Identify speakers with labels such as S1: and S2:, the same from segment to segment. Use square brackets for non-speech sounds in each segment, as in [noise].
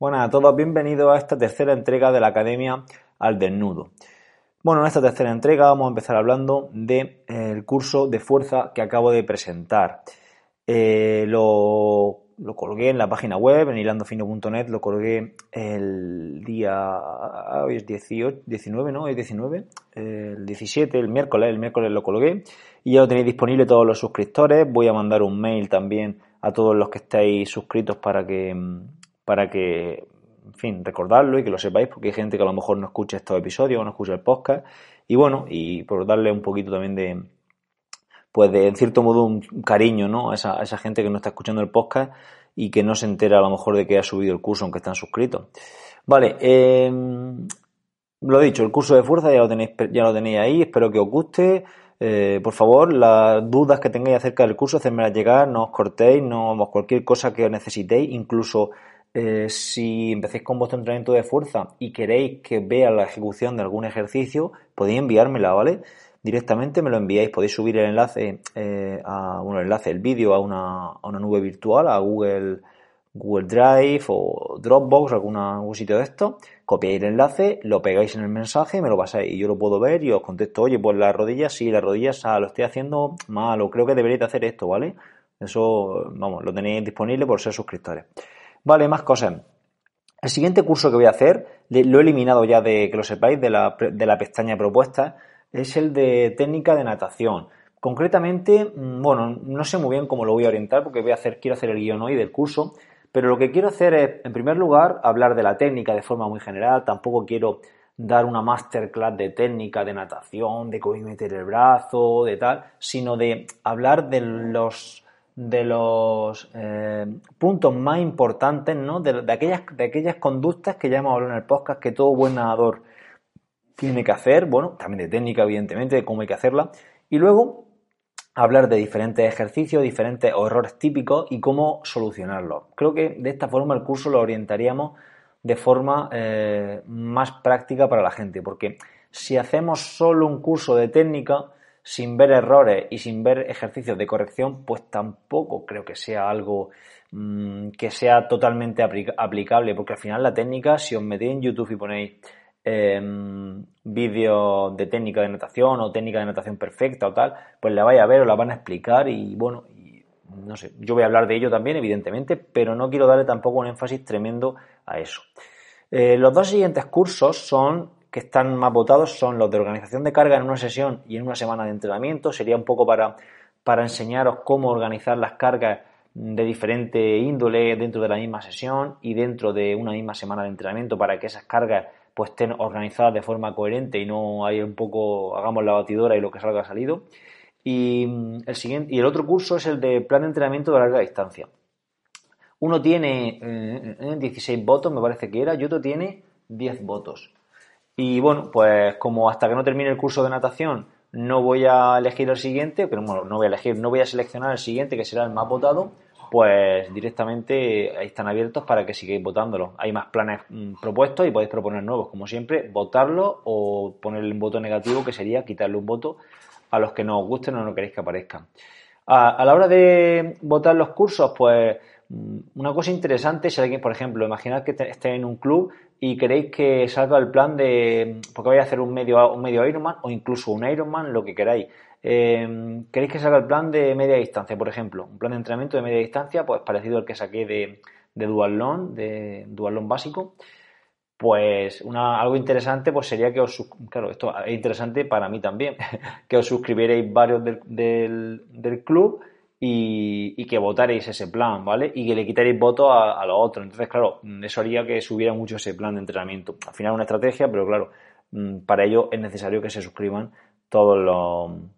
S1: Buenas a todos, bienvenidos a esta tercera entrega de la Academia al Desnudo. Bueno, en esta tercera entrega vamos a empezar hablando del eh, curso de fuerza que acabo de presentar. Eh, lo, colgué en la página web, en hilandofino.net, lo colgué el día, hoy es 18, 19, ¿no? Es 19, el 17, el miércoles, el miércoles lo colgué y ya lo tenéis disponible todos los suscriptores. Voy a mandar un mail también a todos los que estáis suscritos para que, para que, en fin, recordarlo y que lo sepáis, porque hay gente que a lo mejor no escucha estos episodios no escucha el podcast. Y bueno, y por darle un poquito también de, pues de, en cierto modo, un cariño, ¿no? A esa, esa gente que no está escuchando el podcast y que no se entera a lo mejor de que ha subido el curso aunque están suscritos. Vale, eh, lo dicho, el curso de fuerza ya lo tenéis, ya lo tenéis ahí, espero que os guste. Eh, por favor, las dudas que tengáis acerca del curso, hacedmelas llegar, no os cortéis, no cualquier cosa que necesitéis, incluso eh, si empecéis con vuestro entrenamiento de fuerza y queréis que vea la ejecución de algún ejercicio, podéis enviármela, ¿vale? Directamente me lo enviáis, podéis subir el enlace, eh, a, bueno, el enlace, el vídeo a una, a una nube virtual, a Google Google Drive o Dropbox, alguna, algún sitio de esto, copiáis el enlace, lo pegáis en el mensaje, me lo pasáis y yo lo puedo ver y os contesto, oye, pues las rodillas, sí, las rodillas, ah, lo estoy haciendo mal o creo que deberéis hacer esto, ¿vale? Eso, vamos, lo tenéis disponible por ser suscriptores. Vale, más cosas. El siguiente curso que voy a hacer, lo he eliminado ya de que lo sepáis de la, de la pestaña propuesta, es el de técnica de natación. Concretamente, mm, bueno, no sé muy bien cómo lo voy a orientar porque voy a hacer, quiero hacer el guion hoy del curso, pero lo que quiero hacer es, en primer lugar, hablar de la técnica de forma muy general. Tampoco quiero dar una masterclass de técnica, de natación, de cómo meter el brazo, de tal, sino de hablar de los de los eh, puntos más importantes, ¿no? De, aquellas, de aquellas conductas que ya hemos hablado en el podcast que todo buen nadador tiene que hacer, bueno, también de técnica, evidentemente, de cómo hay que hacerla, y luego hablar de diferentes ejercicios, diferentes errores típicos y cómo solucionarlos. Creo que de esta forma el curso lo orientaríamos de forma eh, más práctica para la gente, porque si hacemos solo un curso de técnica sin ver errores y sin ver ejercicios de corrección, pues tampoco creo que sea algo mm, que sea totalmente aplicable, porque al final la técnica, si os metéis en YouTube y ponéis Em, vídeos de técnica de natación o técnica de natación perfecta o tal, pues la vais a ver o la van a explicar y bueno, no sé, yo voy a hablar de ello también, evidentemente, pero no quiero darle tampoco un énfasis tremendo a eso. Eh, los dos siguientes cursos son que están más votados son los de organización de carga en una sesión y en una semana de entrenamiento. Sería un poco para, para enseñaros cómo organizar las cargas de diferente índole dentro de la misma sesión y dentro de una misma semana de entrenamiento para que esas cargas pues estén organizadas de forma coherente y no hay un poco, hagamos la batidora y lo que salga ha salido. Y mm, el, siguiente, y el otro curso es el de plan de entrenamiento de larga distancia. Uno tiene 16 eh, votos, me parece que era, y otro tiene 10 votos. Y bueno, pues como hasta que no termine el curso de natación no voy a elegir el siguiente, pero bueno, no voy a elegir, no voy a seleccionar el siguiente que será el más votado, pues directamente están abiertos para que sigáis votándolo. Hay más planes mm, propuestos y podéis proponer nuevos, como siempre, votarlo o ponerle un voto negativo, que sería quitarle un voto a los que no os gusten o no queréis que aparezcan. A, la hora de votar los cursos, pues mm, una cosa interesante si alguien, por ejemplo, imaginad que estéis en un club y queréis que salga el plan de, porque vais a hacer un medio, un medio Ironman o incluso un Ironman, lo que queráis. Em, ¿Queréis que salga el plan de media distancia, por ejemplo? Un plan de entrenamiento de media distancia, pues parecido al que saqué de, de Dualón, de Dualón básico. Pues algo interesante pues sería que os, claro, esto es interesante para mí también, [laughs] que os suscribierais varios del, club y, que votaréis ese plan, ¿vale? Y que le quitaréis votos a, a los otros. Entonces, claro, eso haría que subiera mucho ese plan de entrenamiento. Al final una estrategia, pero claro, mm, para ello es necesario que se suscriban todos los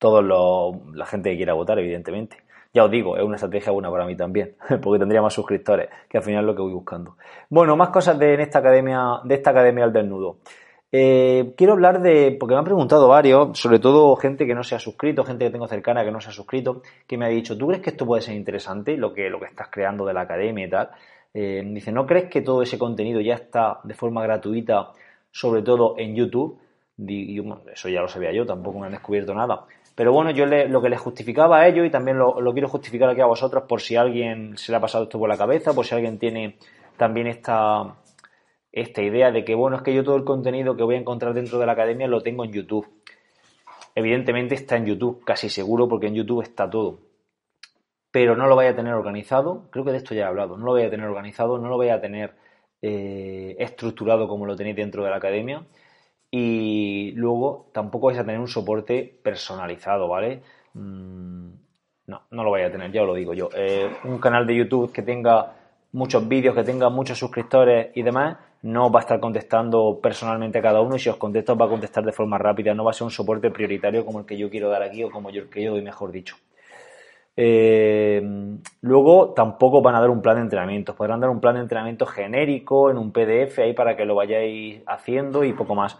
S1: toda la gente que quiera votar, evidentemente. Ya os digo, es una estrategia buena para mí también, [laughs] porque tendría más suscriptores, que al final es lo que voy buscando. Bueno, más cosas de en esta academia, de esta academia al desnudo. Eh, quiero hablar de, porque me han preguntado varios, sobre todo gente que no se ha suscrito, gente que tengo cercana que no se ha suscrito, que me ha dicho, ¿tú crees que esto puede ser interesante, lo que, lo que estás creando de la academia y tal? Eh, dice, ¿no crees que todo ese contenido ya está de forma gratuita, sobre todo en YouTube? Y, eso ya lo sabía yo, tampoco me han descubierto nada. Pero bueno, yo lo que les justificaba a ellos y también lo, lo, quiero justificar aquí a vosotros por si alguien se le ha pasado esto por la cabeza, por si alguien tiene también esta, esta idea de que, bueno, es que yo todo el contenido que voy a encontrar dentro de la academia lo tengo en YouTube. Evidentemente está en YouTube, casi seguro, porque en YouTube está todo. Pero no lo vaya a tener organizado, creo que de esto ya he hablado, no lo voy a tener organizado, no lo voy a tener eh, estructurado como lo tenéis dentro de la academia. Y luego tampoco vais a tener un soporte personalizado, ¿vale? Mm, no, no lo vais a tener, ya os lo digo yo. Eh, un canal de YouTube que tenga muchos vídeos, que tenga muchos suscriptores y demás, no va a estar contestando personalmente a cada uno y si os contesto va a contestar de forma rápida, no va a ser un soporte prioritario como el que yo quiero dar aquí o como yo, que yo doy, mejor dicho. Eh, luego tampoco van a dar un plan de entrenamiento, podrán dar un plan de entrenamiento genérico en un PDF ahí para que lo vayáis haciendo y poco más,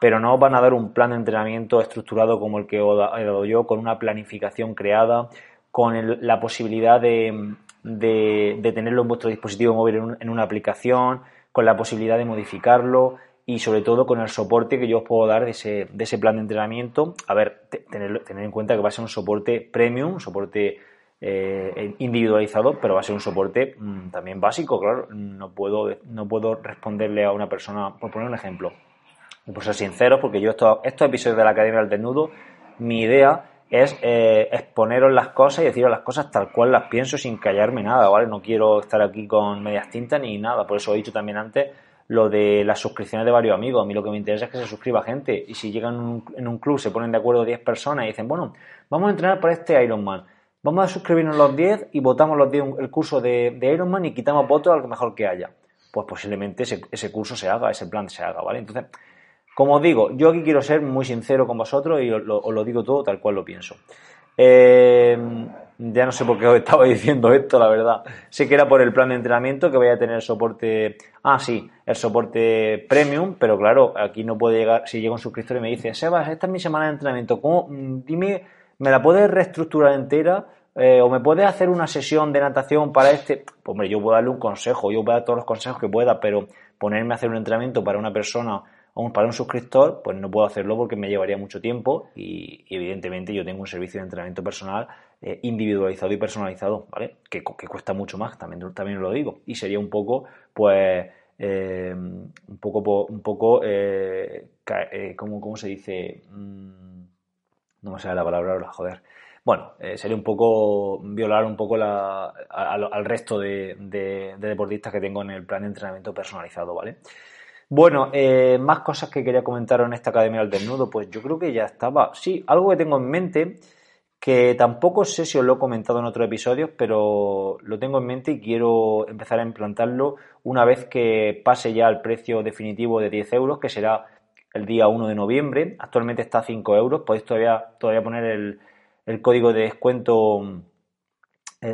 S1: pero no van a dar un plan de entrenamiento estructurado como el que he dado yo, con una planificación creada, con la posibilidad de, tenerlo en vuestro dispositivo móvil en una aplicación, con la posibilidad de modificarlo y sobre todo con el soporte que yo os puedo dar de ese, de ese plan de entrenamiento. A ver, tener, en cuenta que va a ser un soporte premium, un soporte eh, individualizado, pero va a ser un soporte mm, también básico, claro. No puedo, no puedo responderle a una persona, por poner un ejemplo, por ser sincero, porque yo estos, estos episodios de la Academia del Desnudo, mi idea es eh, exponeros las cosas y deciros las cosas tal cual las pienso sin callarme nada, ¿vale? No quiero estar aquí con medias tintas ni nada, por eso he dicho también antes lo de las suscripciones de varios amigos. A mí lo que me interesa es que se suscriba gente y si llegan en un, club, se ponen de acuerdo 10 personas y dicen, bueno, vamos a entrenar para este Ironman. Vamos a suscribirnos los 10 y votamos los 10 el curso de, de Ironman y quitamos votos al mejor que haya. Pues posiblemente ese, ese curso se haga, ese plan se haga, ¿vale? Entonces, como os digo, yo aquí quiero ser muy sincero con vosotros y os lo, digo todo tal cual lo pienso. Eh, ya no sé por qué os estaba [laughs] diciendo esto, la verdad. Sé que era por el plan de entrenamiento que voy a tener soporte. Ah, sí, el soporte premium, pero claro, aquí no puede llegar. Si llega un suscriptor y me dice, Sebas, esta es mi semana de entrenamiento, ¿cómo? Mm, dime, ¿me la puedes reestructurar entera? Eh, ¿O me puedes hacer una sesión de natación para este? Pues, hombre, yo puedo darle un consejo, yo puedo dar todos los consejos que pueda, pero ponerme a hacer un entrenamiento para una persona para un suscriptor, pues no puedo hacerlo porque me llevaría mucho tiempo y, evidentemente yo tengo un servicio de entrenamiento personal eh, individualizado y personalizado, ¿vale? Que, cuesta mucho más, también, también lo digo. Y sería un poco, pues, eh, un poco, un poco, eh, ¿cómo, se dice? Mm, no me sale la palabra ahora, joder. Bueno, sería un poco violar un poco al, resto de deportistas que tengo en el plan de entrenamiento personalizado, ¿vale? Bueno, eh, más cosas que quería comentar en esta Academia del Desnudo, pues yo creo que ya estaba. Sí, algo que tengo en mente, que tampoco sé si os lo he comentado en otros episodios, pero lo tengo en mente y quiero empezar a implantarlo una vez que pase ya el precio definitivo de 10 euros, que será el día 1 de noviembre. Actualmente está a 5 euros, podéis todavía, todavía poner el, código de descuento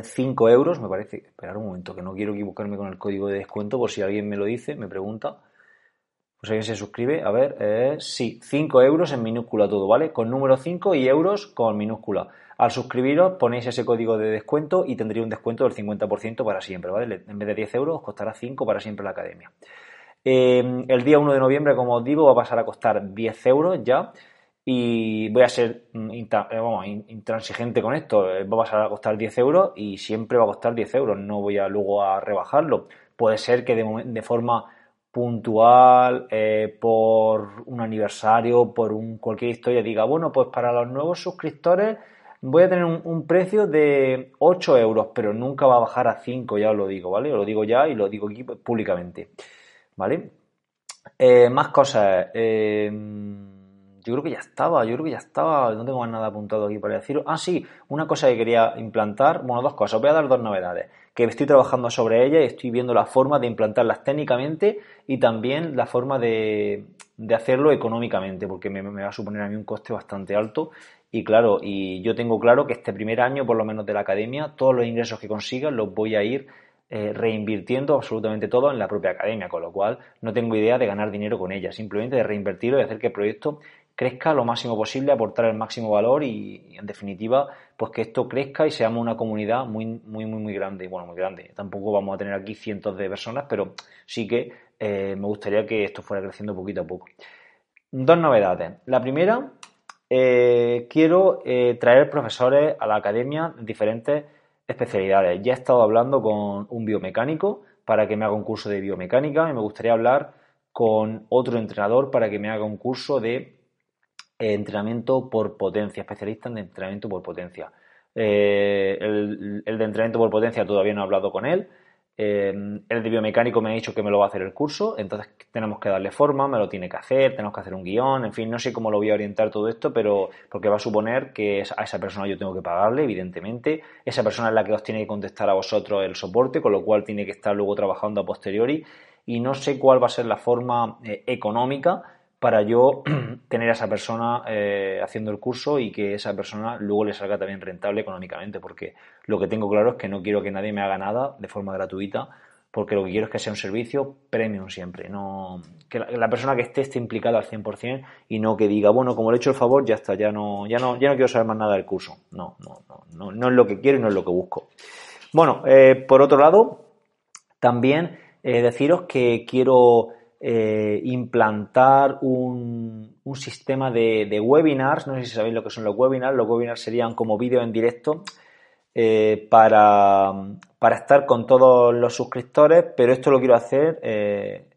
S1: 5 eh, euros, me parece. Esperar un momento, que no quiero equivocarme con el código de descuento, por si alguien me lo dice, me pregunta. Pues alguien se suscribe, a ver, eh, sí, 5 euros en minúscula todo, ¿vale? Con número 5 y euros con minúscula. Al suscribiros ponéis ese código de descuento y tendría un descuento del 50% para siempre, ¿vale? En vez de 10 euros os costará 5 para siempre la academia. Eh, el día 1 de noviembre, como os digo, va a pasar a costar 10 euros ya y voy a ser mm, eh, intransigente con esto. Va a pasar a costar 10 euros y siempre va a costar 10 euros. No voy a luego a rebajarlo. Puede ser que de forma puntual, eh, por un aniversario, por un, cualquier historia, diga, bueno, pues para los nuevos suscriptores voy a tener un, precio de 8 euros, pero nunca va a bajar a 5, ya os lo digo, ¿vale? Os lo digo ya y lo digo aquí públicamente, ¿vale? Eh, más cosas. Eh, yo creo que ya estaba, yo creo que ya estaba, no tengo más nada apuntado aquí para decir. Ah, sí, una cosa que quería implantar, bueno, dos cosas, voy a dar dos novedades, que estoy trabajando sobre ellas y estoy viendo la forma de implantarlas técnicamente y también la forma de, hacerlo económicamente, porque me, va a suponer a mí un coste bastante alto. Y claro, y yo tengo claro que este primer año, por lo menos de la academia, todos los ingresos que consiga los voy a ir eh, reinvirtiendo absolutamente todo en la propia academia, con lo cual no tengo idea de ganar dinero con ella, simplemente de reinvertirlo y hacer que el proyecto crezca lo máximo posible, aportar el máximo valor y, en definitiva, pues que esto crezca y seamos una comunidad muy, muy, muy, muy grande. Bueno, muy grande. Tampoco vamos a tener aquí cientos de personas, pero sí que eh, me gustaría que esto fuera creciendo poquito a poco. Dos novedades. La primera, eh, quiero eh, traer profesores a la academia de diferentes especialidades. Ya he estado hablando con un biomecánico para que me haga un curso de biomecánica y me gustaría hablar con otro entrenador para que me haga un curso de entrenamiento por potencia, especialista en entrenamiento por potencia. Eh, el, de entrenamiento por potencia todavía no he hablado con él. Eh, el de biomecánico me ha dicho que me lo va a hacer el curso, entonces tenemos que darle forma, me lo tiene que hacer, tenemos que hacer un guion, en fin, no sé cómo lo voy a orientar todo esto, pero porque va a suponer que a esa persona yo tengo que pagarle, evidentemente. Esa persona es la que os tiene que contestar a vosotros el soporte, con lo cual tiene que estar luego trabajando a posteriori y no sé cuál va a ser la forma eh, económica para yo [clears throat] tener a esa persona eh, haciendo el curso y que esa persona luego le salga también rentable económicamente, porque lo que tengo claro es que no quiero que nadie me haga nada de forma gratuita, porque lo que quiero es que sea un servicio premium siempre, no que la, persona que esté esté implicada al 100% y no que diga, bueno, como le he hecho el favor, ya está, ya no, ya no, ya no quiero saber más nada del curso. No, no, no, no, es lo que quiero y no es lo que busco. Bueno, eh, por otro lado, también eh, deciros que quiero eh, implantar un, sistema de, webinars. No sé si sabéis lo que son los webinars. Los webinars serían como vídeos en directo eh, para, estar con todos los suscriptores, pero esto lo quiero hacer eh,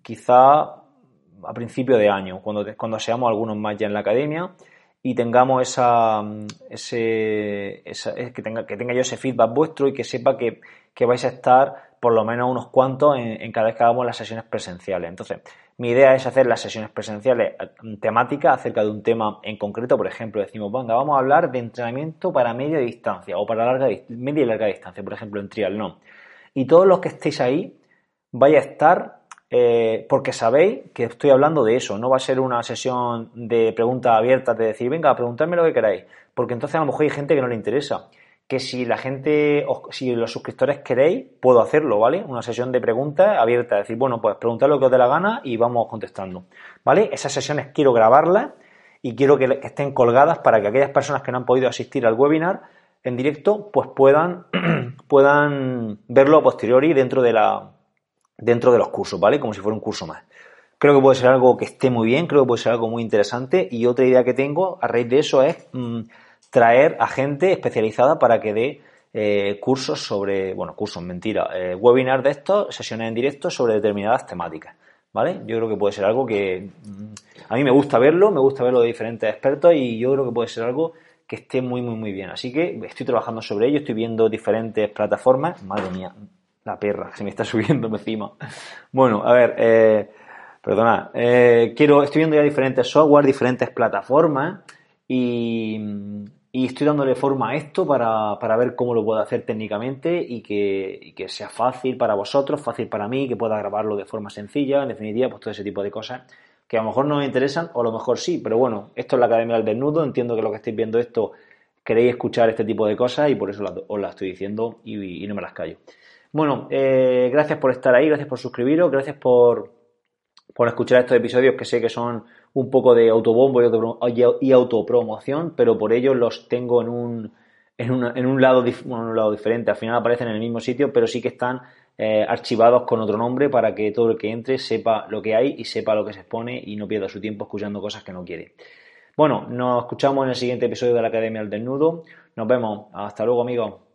S1: quizá a principio de año, cuando, cuando seamos algunos más ya en la academia y tengamos esa, ese, que, tenga, que tenga yo ese feedback vuestro y que sepa que, que vais a estar por lo menos unos cuantos en, cada vez que hagamos las sesiones presenciales. Entonces, mi idea es hacer las sesiones presenciales eh, temáticas acerca de un tema en concreto. Por ejemplo, decimos, venga, vamos a hablar de entrenamiento para media distancia o para larga, media y larga distancia, por ejemplo, en no. Y todos los que estéis ahí vais a estar eh, porque sabéis que estoy hablando de eso. No va a ser una sesión de preguntas abiertas, de decir, venga, preguntadme lo que queráis. Porque entonces a lo mejor hay gente que no le interesa que si la gente, si los suscriptores queréis, puedo hacerlo, ¿vale? Una sesión de preguntas abierta, decir, bueno, pues preguntad lo que os dé la gana y vamos contestando, ¿vale? Esas sesiones quiero grabarlas y quiero que, estén colgadas para que aquellas personas que no han podido asistir al webinar en directo, pues puedan, [clears throat] puedan verlo a posteriori dentro de la, dentro de los cursos, ¿vale? Como si fuera un curso más. Creo que puede ser algo que esté muy bien, creo que puede ser algo muy interesante y otra idea que tengo a raíz de eso es mm, traer a gente especializada para que dé eh, cursos sobre, bueno, cursos, mentira, eh, webinars de estos, sesiones en directo sobre determinadas temáticas. ¿Vale? Yo creo que puede ser algo que mm, a mí me gusta verlo, me gusta verlo de diferentes expertos y yo creo que puede ser algo que esté muy, muy, muy bien. Así que estoy trabajando sobre ello, estoy viendo diferentes plataformas. Madre mía, la perra se me está [laughs] subiendo encima. Bueno, a ver, eh, perdona, eh, quiero, estoy viendo ya diferentes software, diferentes plataformas y, y estoy dándole forma a esto para, para, ver cómo lo puedo hacer técnicamente y que, que, sea fácil para vosotros, fácil para mí, que pueda grabarlo de forma sencilla, en definitiva, pues todo ese tipo de cosas que a lo mejor no me interesan o a lo mejor sí, pero bueno, esto es la Academia del Desnudo, entiendo que lo que estáis viendo esto queréis escuchar este tipo de cosas y por eso os las estoy diciendo y, no me las callo. Bueno, eh, gracias por estar ahí, gracias por suscribiros, gracias por, por escuchar estos episodios que sé que son un poco de autobombo y, autopromoción, pero por ello los tengo en un, en, un, lado, un lado diferente. Al final aparecen en el mismo sitio, pero sí que están eh, archivados con otro nombre para que todo el que entre sepa lo que hay y sepa lo que se expone y no pierda su tiempo escuchando cosas que no quiere. Bueno, nos escuchamos en el siguiente episodio de la Academia del Desnudo. Nos vemos. Hasta luego, amigos.